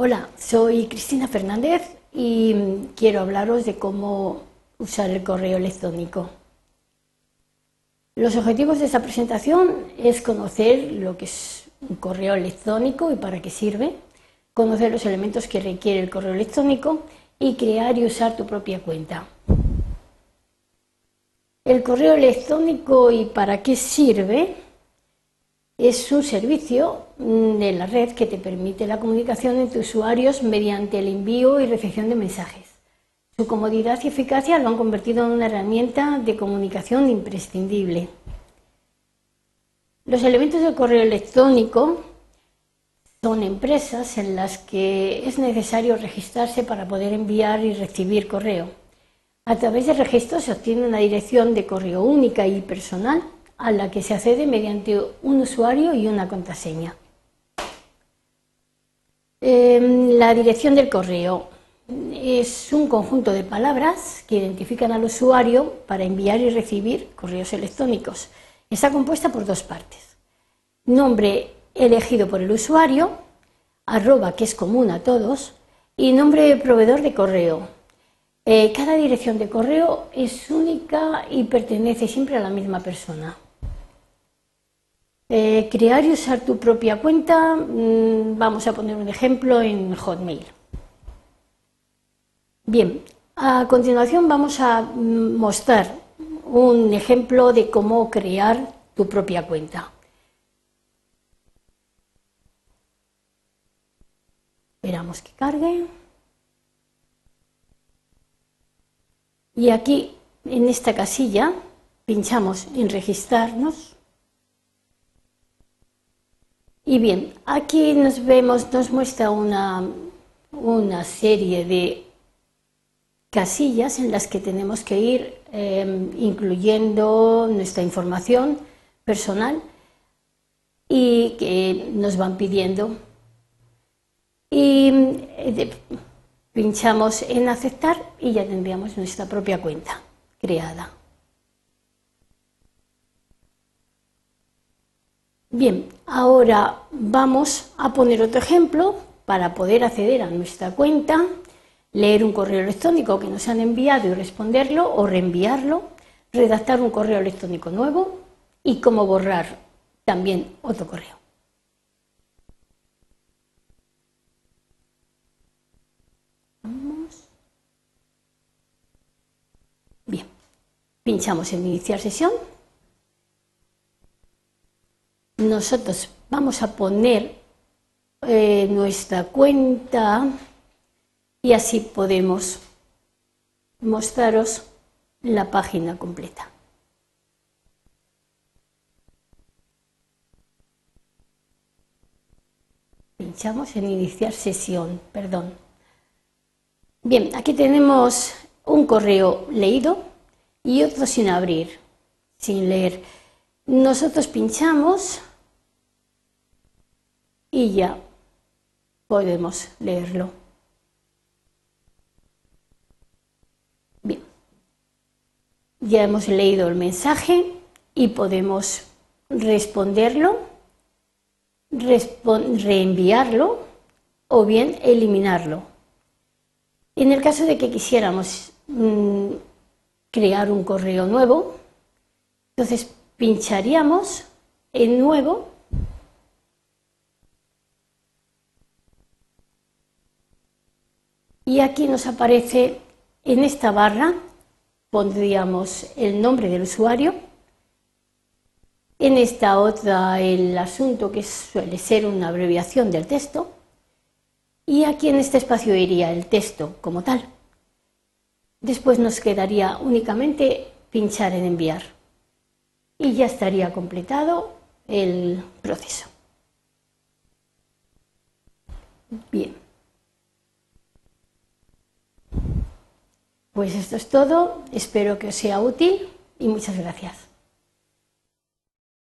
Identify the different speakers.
Speaker 1: Hola, soy Cristina Fernández y quiero hablaros de cómo usar el correo electrónico. Los objetivos de esta presentación es conocer lo que es un correo electrónico y para qué sirve, conocer los elementos que requiere el correo electrónico y crear y usar tu propia cuenta. El correo electrónico y para qué sirve es un servicio mm, de la red que te permite la comunicación entre usuarios mediante el envío y recepción de mensajes. Su comodidad y eficacia lo han convertido en una herramienta de comunicación imprescindible. Los elementos del correo electrónico son empresas en las que es necesario registrarse para poder enviar y recibir correo. A través del registro se obtiene una dirección de correo única y personal a la que se accede mediante un usuario y una contraseña. Em, la dirección del correo es un conjunto de palabras que identifican al usuario para enviar y recibir correos electrónicos. Está compuesta por dos partes. Nombre elegido por el usuario, arroba que es común a todos, y nombre de proveedor de correo, eh, cada dirección de correo es única y pertenece siempre a la misma persona. Eh, crear y usar tu propia cuenta, mm, vamos a poner un ejemplo en Hotmail. Bien, a continuación vamos a mm, mostrar un ejemplo de cómo crear tu propia cuenta. Esperamos que cargue. Y aquí, en esta casilla, pinchamos en registrarnos. Y bien, aquí nos vemos, nos muestra una, una serie de casillas en las que tenemos que ir em, incluyendo nuestra información personal y que nos van pidiendo. Y eh, pinchamos en aceptar y ya tendríamos nuestra propia cuenta creada. Bien, ahora vamos a poner otro ejemplo para poder acceder a nuestra cuenta, leer un correo electrónico que nos han enviado y responderlo o reenviarlo, redactar un correo electrónico nuevo y cómo borrar también otro correo. Bien, pinchamos en iniciar sesión nosotros vamos a poner eh, nuestra cuenta y así podemos mostraros la página completa. Pinchamos en iniciar sesión, perdón. Bien, aquí tenemos un correo leído y otro sin abrir, sin leer. Nosotros pinchamos y ya podemos leerlo. Bien, ya hemos leído el mensaje y podemos responderlo, reenviarlo o bien eliminarlo. En el caso de que quisiéramos mm, crear un correo nuevo, entonces pincharíamos en nuevo Y aquí nos aparece en esta barra, pondríamos el nombre del usuario, en esta otra el asunto que suele ser una abreviación del texto, y aquí en este espacio iría el texto como tal. Después nos quedaría únicamente pinchar en enviar y ya estaría completado el proceso. Bien. Pues esto es todo, espero que os sea útil y muchas gracias.